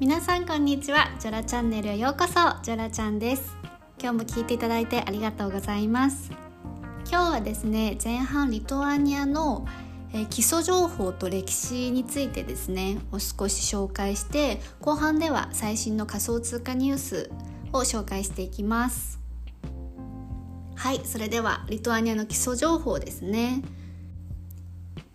皆さんこんにちは。ジョラチャンネルへようこそ。ジョラちゃんです。今日も聞いていただいてありがとうございます。今日はですね前半リトアニアのえ基礎情報と歴史についてですねを少し紹介して後半では最新の仮想通貨ニュースを紹介していきます。はいそれではリトアニアの基礎情報ですね。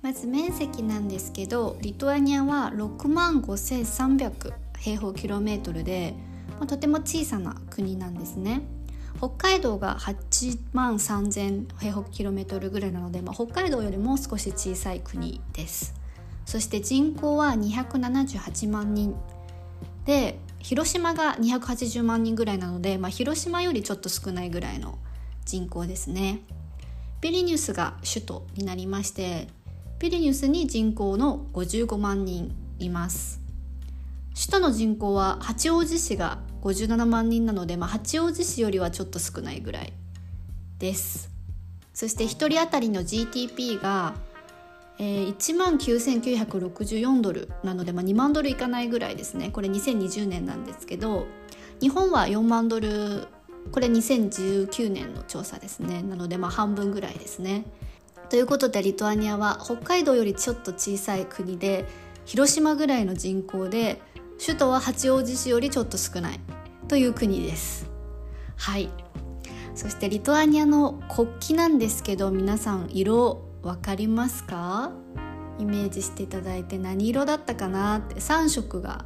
まず面積なんですけどリトアニアは6万5300平方キロメートルで、まあ、とても小さな国なんですね。北海道が8万3000平方キロメートルぐらいなので、まあ、北海道よりも少し小さい国です。そして人口は278万人で広島が280万人ぐらいなので、まあ、広島よりちょっと少ないぐらいの人口ですね。ビリニュスが首都になりましてビリニュスに人口の55万人います。首都の人口は八王子市が57万人なので、まあ、八王子市よりはちょっと少ないぐらいです。そして1人当たりの GTP が、えー、1万9964ドルなので、まあ、2万ドルいかないぐらいですね。これ2020年なんですけど日本は4万ドルこれ2019年の調査ですね。なのでまあ半分ぐらいですね。ということでリトアニアは北海道よりちょっと小さい国で広島ぐらいの人口で首都は八王子市よりちょっと少ないという国です。はい。そしてリトアニアの国旗なんですけど皆さん色分かりますか？イメージしていただいて何色だったかなって3色が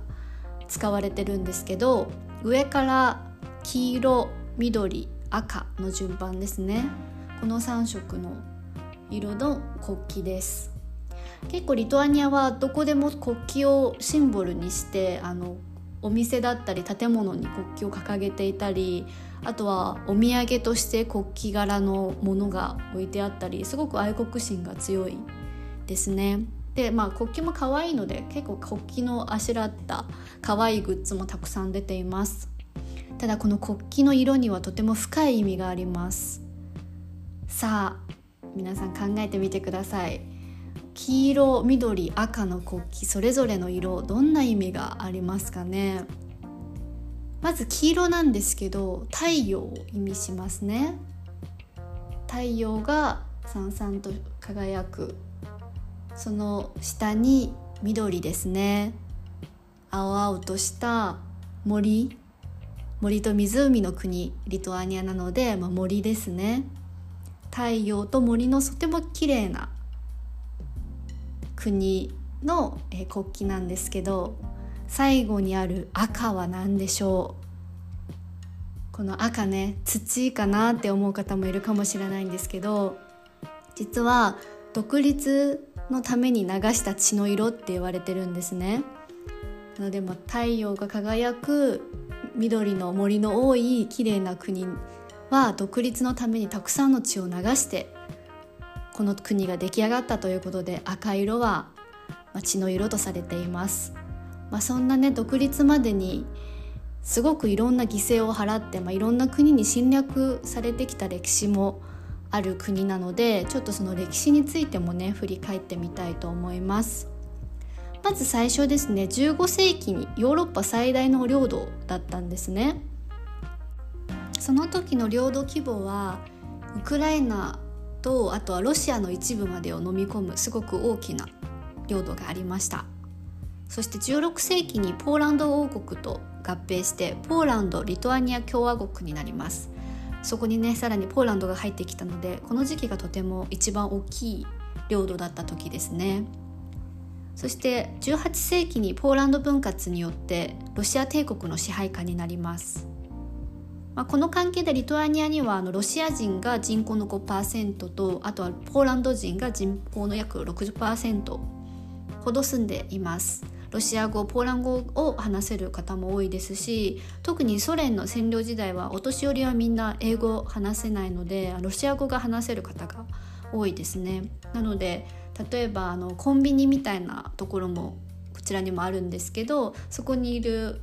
使われてるんですけど上から黄色緑赤の順番ですね。この3色の色の国旗です。結構リトアニアはどこでも国旗をシンボルにしてあのお店だったり建物に国旗を掲げていたりあとはお土産として国旗柄のものが置いてあったりすごく愛国心が強いですね。でまあ国旗も可愛いので結構国旗のあしらった可愛いグッズもたくさん出ています。ただこの国旗の色にはとても深い意味があります。さあ皆さん考えてみてください。黄色緑赤の国旗それぞれの色どんな意味がありますかね？まず黄色なんですけど太陽を意味しますね。太陽がさんさんと輝く。その下に緑ですね。青々とした森。森と湖の国。リトアニアなので、まあ、森ですね。太陽と森のとても綺麗な国の、え国旗なんですけど最後にある赤は何でしょう？この赤ね土かなって思う方もいるかもしれないんですけど実は独立のために流した血の色って言われてるんですね。なのでも太陽が輝く緑の森の多い綺麗な国は独立のためにたくさんの血を流してこの国が出来上がったということで赤色は血の色とされています、まあ、そんなね独立までにすごくいろんな犠牲を払って、まあ、いろんな国に侵略されてきた歴史もある国なのでちょっとその歴史についてもね振り返ってみたいと思います。まず最初ですね15世紀にヨーロッパ最大の領土だったんですね。その時の領土規模はウクライナとあとはロシアの一部までを飲み込むすごく大きな領土がありました。そして16世紀にポーランド王国と合併してポーランド・リトアニア共和国になります。そこにねさらにポーランドが入ってきたのでこの時期がとても一番大きい領土だった時ですね。そして18世紀にポーランド分割によってロシア帝国の支配下になります。まあ、この関係でリトアニアにはあのロシア人が人口の5%とあとはポーランド人が人口の約60%ほど住んでいます。ロシア語ポーラン語を話せる方も多いですし特にソ連の占領時代はお年寄りはみんな英語を話せないのでロシア語が話せる方が多いですね。なので例えばあのコンビニみたいなところもこちらにもあるんですけどそこにいる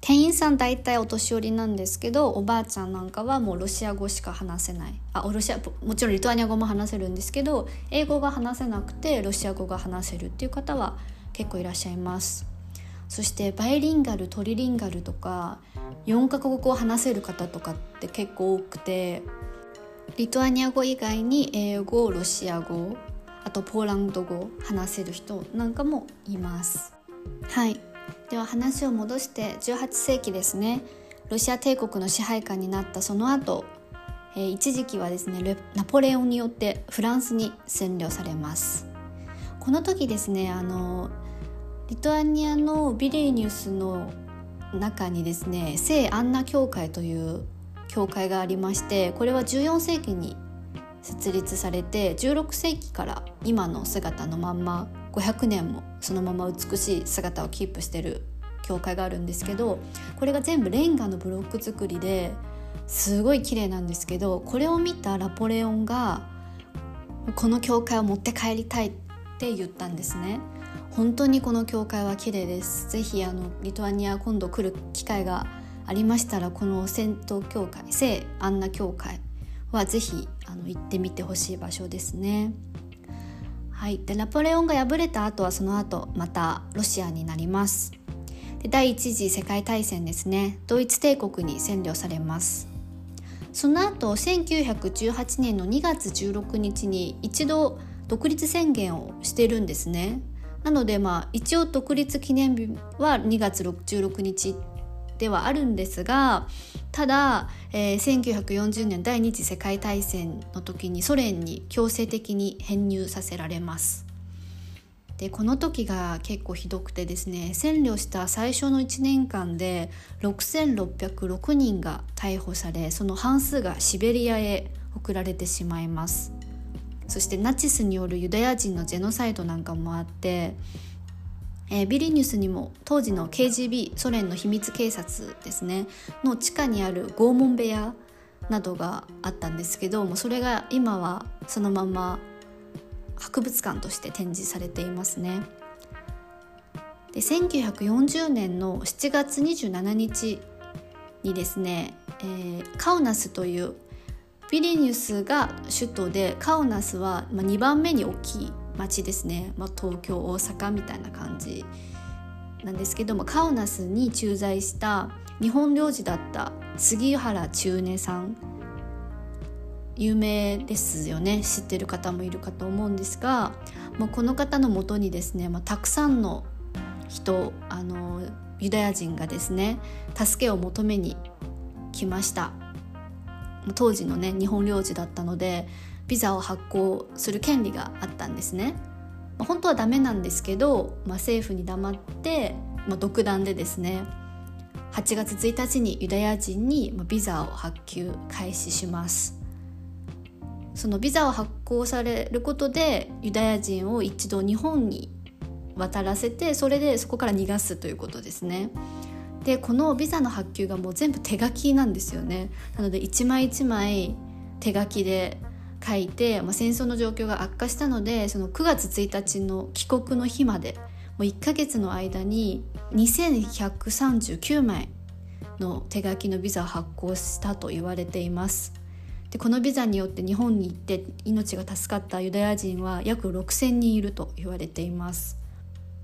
店員さん大体お年寄りなんですけどおばあちゃんなんかはもうロシア語しか話せない。あロシアもちろんリトアニア語も話せるんですけど英語が話せなくてロシア語が話せるっていう方は結構いらっしゃいます。そしてバイリンガルトリリンガルとか4カ国語を話せる方とかって結構多くてリトアニア語以外に英語ロシア語あとポーランド語話せる人なんかもいます。はい。では話を戻して18世紀ですね。ロシア帝国の支配下になったその後、えー、一時期はですねナポレオンによってフランスに占領されます。この時ですねあのリトアニアのビリニュスの中にですね聖アンナ教会という教会がありましてこれは14世紀に設立されて16世紀から今の姿のまんま500年もそのまま美しい姿をキープしてる教会があるんですけどこれが全部レンガのブロック作りですごい綺麗なんですけどこれを見たナポレオンがこの教会を持って帰りたいって言ったんですね本当にこの教会は綺麗ですぜひあのリトアニア今度来る機会がありましたらこの戦闘教会聖アンナ教会はぜひあの行ってみてほしい場所ですね。はい、でナポレオンが敗れた後はその後またロシアになります。で第一次世界大戦ですね。ドイツ帝国に占領されます。その後1918年の2月16日に一度独立宣言をしてるんですね。なのでまあ一応独立記念日は2月16日ではあるんですがただ、えー、1940年第二次世界大戦の時にソ連に強制的に編入させられます。でこの時が結構ひどくてですね占領した最初の1年間で6606人が逮捕されその半数がシベリアへ送られてしまいますそしてナチスによるユダヤ人のジェノサイドなんかもあってえー、ビリニュスにも当時の KGB ソ連の秘密警察ですねの地下にある拷問部屋などがあったんですけどもそれが今はそのまま博物館として展示されていますね。で1940年の7月27日にですね、えー、カウナスというビリニュスが首都でカウナスは2番目に大きい町ですね、まあ、東京大阪みたいな感じなんですけどもカオナスに駐在した日本領事だった杉原中根さん。有名ですよね。知ってる方もいるかと思うんですがもうこの方のもとにですね、まあ、たくさんの人あのユダヤ人がですね助けを求めに来ました。当時のね日本領事だったのでビザを発行する権利があったんですね。まあ、本当はダメなんですけど、まあ、政府に黙って、まあ、独断でですね8月1日にユダヤ人にビザを発給開始します。そのビザを発行されることでユダヤ人を一度日本に渡らせてそれでそこから逃がすということですね。でこのビザの発給がもう全部手書きなんですよね。なので一枚一枚手書きで書いて、まあ、戦争の状況が悪化したのでその9月1日の帰国の日までもう1ヶ月の間に2139枚の手書きのビザを発行したと言われています。でこのビザによって日本に行って命が助かったユダヤ人は約6,000人いると言われています。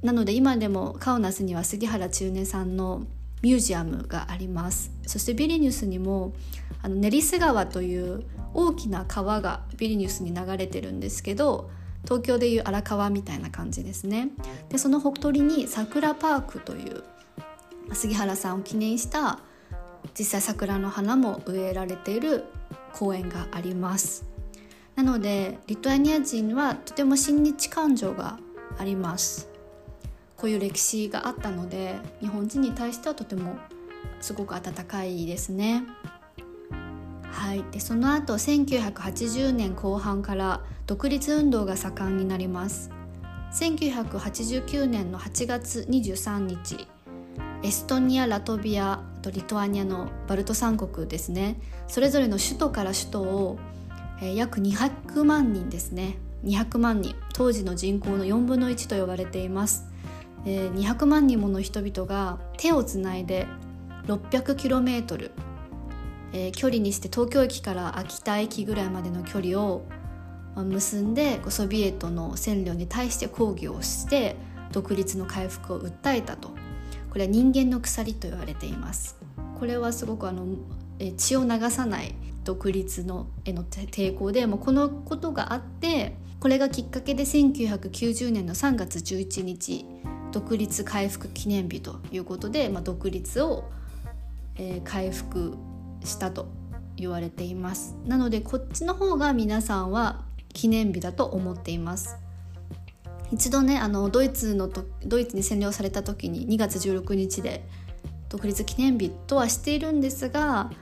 なので今でもカオナスには杉原中根さんのミュージアムがあります。そしてビリニュスにもあのネリス川という大きな川がビリニュスに流れてるんですけど東京でいう荒川みたいな感じですね。でそのほとりに桜パークという杉原さんを記念した実際桜の花も植えられている公園があります。なのでリトアニア人はとても親日感情があります。こういう歴史があったので日本人に対してはとてもすごく温かいですね。はい、でその後1980年後半から独立運動が盛んになります。1989年の8月23日エストニアラトビアとリトアニアのバルト三国ですね。それぞれの首都から首都を、えー、約200万人ですね。200万人。当時の人口の4分の1と呼ばれています、えー、200万人もの人々が手をつないで 600km えー、距離にして東京駅から秋田駅ぐらいまでの距離を結んでソビエトの占領に対して抗議をして独立の回復を訴えたと。これは人間の鎖と言われています。これはすごくあの血を流さない独立のへの抵抗でもうこのことがあってこれがきっかけで1990年の3月11日独立回復記念日ということで、まあ、独立を、えー、回復したと言われています。なのでこっちの方が皆さんは記念日だと思っています。一度ねあのドイツのとドイツに占領された時に2月16日で独立記念日とはしているんですが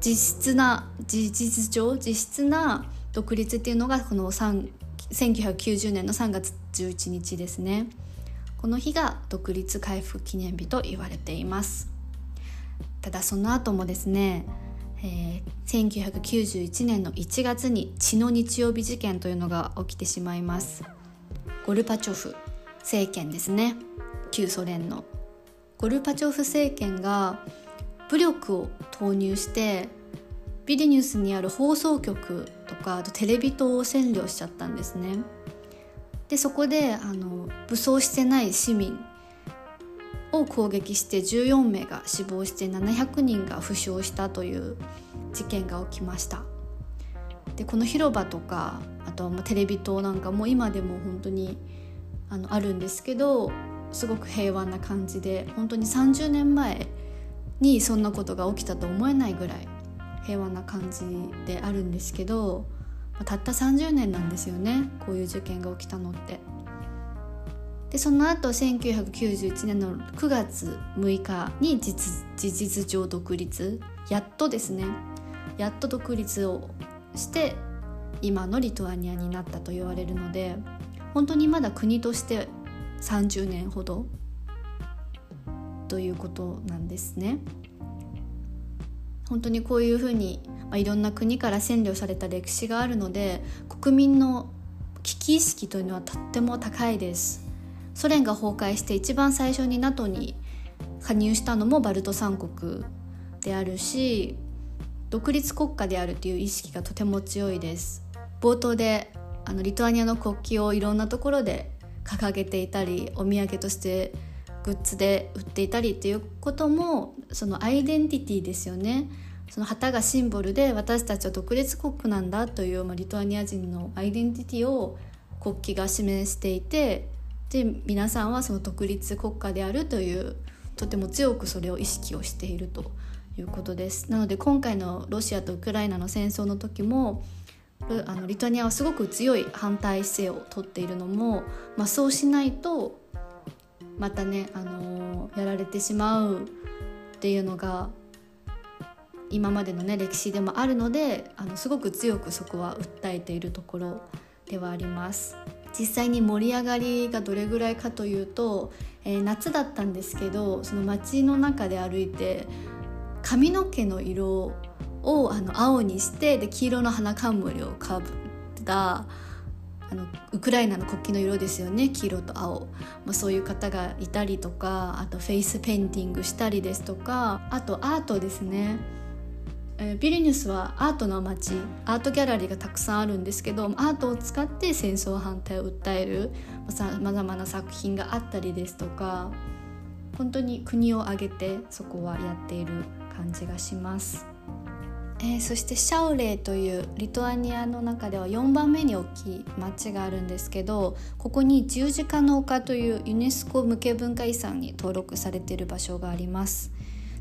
実質な事実上実質な独立っていうのがこの1990年の3月11日ですね。この日が独立回復記念日と言われています。ただその後もですねえー、1991年の1月に血の日曜日事件というのが起きてしまいます。ゴルバチョフ政権ですね。旧ソ連の。ゴルバチョフ政権が武力を投入してビリニュスにある放送局とかあとテレビ塔を占領しちゃったんですね。でそこであの武装してない市民を攻撃して14名が死亡して700人が負傷したという事件が起きました。でこの広場とかあとはテレビ塔なんかも今でも本当にあのあるんですけどすごく平和な感じで本当に30年前にそんなことが起きたと思えないぐらい平和な感じであるんですけどたった30年なんですよねこういう事件が起きたのって。でその後1991年の9月6日に事実上独立やっとですねやっと独立をして今のリトアニアになったと言われるので本当にまだ国として30年ほどということなんですね。本当にこういうふうに、まあ、いろんな国から占領された歴史があるので国民の危機意識というのはとっても高いです。ソ連が崩壊して一番最初に NATO に加入したのもバルト三国であるし独立国家であるという意識がとても強いです冒頭であのリトアニアの国旗をいろんなところで掲げていたりお土産としてグッズで売っていたりっていうこともそのアイデンティティですよね。その旗がシンボルで私たちは独立国なんだという、まあ、リトアニア人のアイデンティティを国旗が示していてで皆さんはその独立国家であるというとても強くそれを意識をしているということです。なので今回のロシアとウクライナの戦争の時もあのリトアニアはすごく強い反対姿勢をとっているのも、まあ、そうしないとまたね、あのー、やられてしまうっていうのが今までのね歴史でもあるのであのすごく強くそこは訴えているところではあります。実際に盛り上がりがどれぐらいかというと、えー、夏だったんですけどその街の中で歩いて髪の毛の色をあの青にしてで黄色の花冠をかぶったあのウクライナの国旗の色ですよね。黄色と青、まあ、そういう方がいたりとかあとフェイスペインティングしたりですとか。あとアートですね。ビリニュスはアートの街。アートギャラリーがたくさんあるんですけどアートを使って戦争反対を訴える。さまざまな作品があったりですとか。本当に国を挙げてそこはやっている感じがします。えー、そしてシャウレイというリトアニアの中では4番目に大きい町があるんですけどここに十字架の丘というユネスコ無形文化遺産に登録されている場所があります。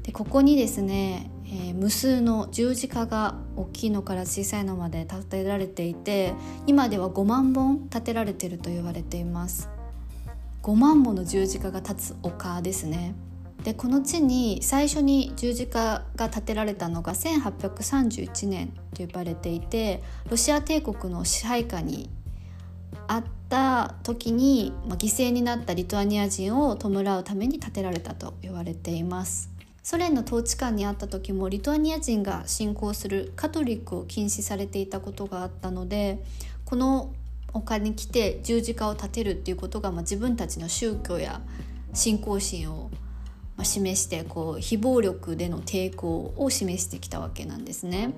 でここにですねえー、無数の十字架が大きいのから小さいのまで建てられていて今では5万本建てられていると言われています。5万もの十字架が立つ丘ですね。でこの地に最初に十字架が建てられたのが1831年と呼ばれていてロシア帝国の支配下にあった時に、まあ、犠牲になったリトアニア人を弔うために建てられたと言われています。ソ連の統治下にあった時もリトアニア人が信仰するカトリックを禁止されていたことがあったのでこの丘に来て十字架を立てるっていうことが、まあ、自分たちの宗教や信仰心をま示してこう非暴力での抵抗を示してきたわけなんですね。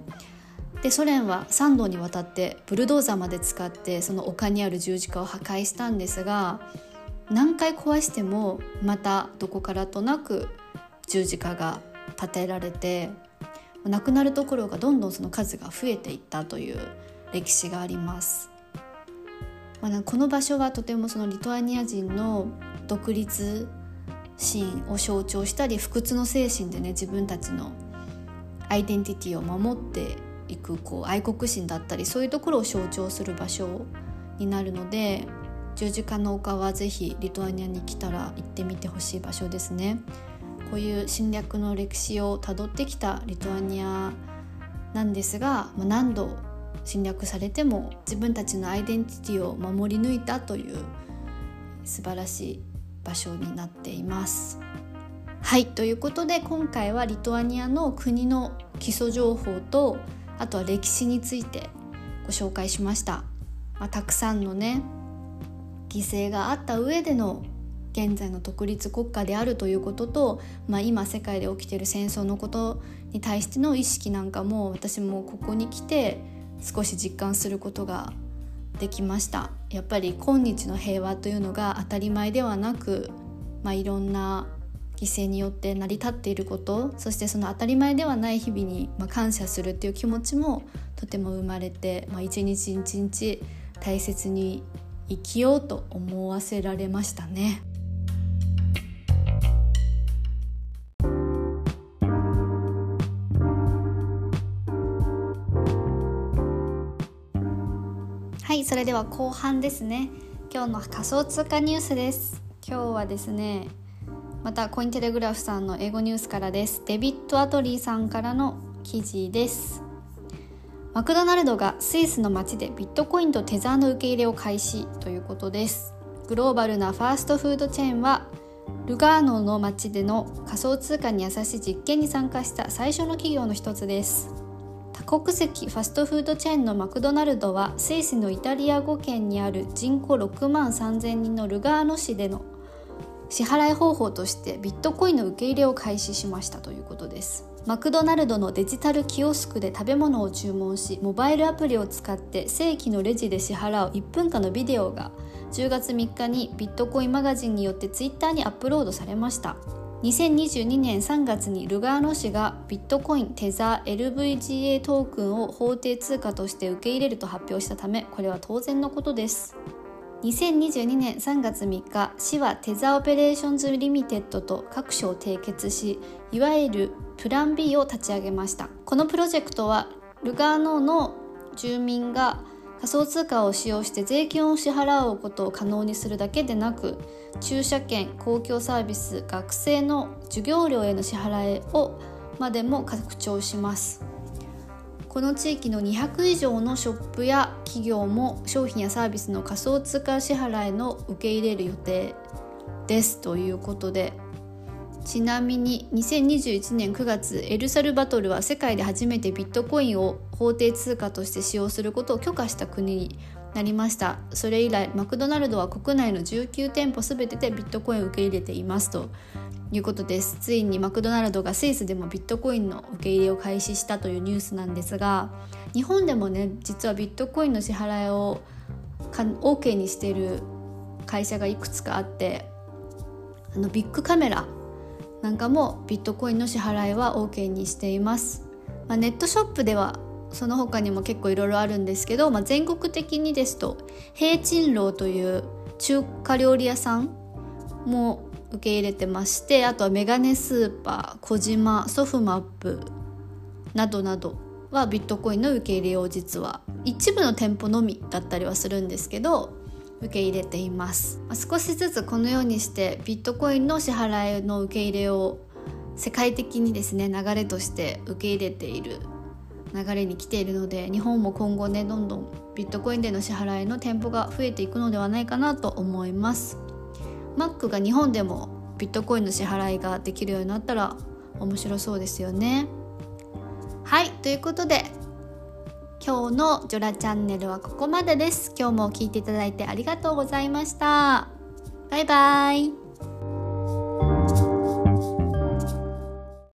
でソ連は3度にわたってブルドーザーまで使ってその丘にある十字架を破壊したんですが何回壊してもまたどこからとなく十字架が建てられて亡くなるところがどんどんその数が増えていったという歴史があります。まあ、この場所はとてもそのリトアニア人の独立心を象徴したり不屈の精神でね自分たちのアイデンティティを守っていくこう愛国心だったりそういうところを象徴する場所になるので十字架の丘はぜひリトアニアに来たら行ってみてほしい場所ですね。こういう侵略の歴史をたどってきたリトアニアなんですが何度侵略されても自分たちのアイデンティティを守り抜いたという素晴らしい場所になっています。はいということで今回はリトアニアの国の基礎情報とあとは歴史についてご紹介しました。まあ、たくさんのね犠牲があった上での現在の独立国家であるということと、まあ、今世界で起きている戦争のことに対しての意識なんかも私もここに来て少し実感することができましたやっぱり今日の平和というのが当たり前ではなく、まあ、いろんな犠牲によって成り立っていることそしてその当たり前ではない日々に、感謝するっていう気持ちもとても生まれて、まあ、一日一日大切に生きようと思わせられましたね。れでは後半ですね。今日の仮想通貨ニュースです。今日はですねまたコインテレグラフさんの英語ニュースからです。デビッド・アトリーさんからの記事です。マクドナルドがスイスの街でビットコインとテザーの受け入れを開始。ということです。グローバルなファーストフードチェーンはルガーノの街での仮想通貨に優しい実験に参加した最初の企業の一つです。多国籍ファストフードチェーンのマクドナルドはスイスのイタリア語圏にある人口6万3000人のルガーノ市での支払い方法としてビットコインの受け入れを開始しましたということです。マクドナルドのデジタルキオスクで食べ物を注文しモバイルアプリを使って正規のレジで支払う1分間のビデオが10月3日にビットコインマガジンによってツイッターにアップロードされました。2022年3月にルガーノ市がビットコインテザー LVGA トークンを法定通貨として受け入れると発表したためこれは当然のことです。2022年3月3日市はテザーオペレーションズリミテッドと各所を締結しいわゆるプラン B を立ち上げました。このプロジェクトはルガーノの住民が仮想通貨を使用して税金を支払うことを可能にするだけでなく駐車券公共サービス学生の授業料への支払いをまでも拡張します。この地域の200以上のショップや企業も商品やサービスの仮想通貨支払いの受け入れる予定です。ということでちなみに2021年9月エルサルバトルは世界で初めてビットコインを法定通貨として使用することを許可した国になりました。それ以来マクドナルドは国内の19店舗全てでビットコインを受け入れていますと。いうことです。ついにマクドナルドがスイスでもビットコインの受け入れを開始したというニュースなんですが日本でもね実はビットコインの支払いを OK にしている会社がいくつかあってあのビッグカメラなんかもビットコインの支払いは OK にしています、まあ、ネットショップではその他にも結構いろいろあるんですけど、まあ、全国的にですと平鎮楼という中華料理屋さんも受け入れてましてあとはメガネスーパー小島ソフマップなどなどはビットコインの受け入れを実は一部の店舗のみだったりはするんですけど受け入れています。少しずつこのようにしてビットコインの支払いの受け入れを世界的にですね流れとして受け入れている流れに来ているので日本も今後ねどんどんビットコインでの支払いの店舗が増えていくのではないかなと思います。Mac が日本でもビットコインの支払いができるようになったら面白そうですよね。はいということで今日のジョラチャンネルはここまでです。今日も聞いていただいてありがとうございました。バイバイ。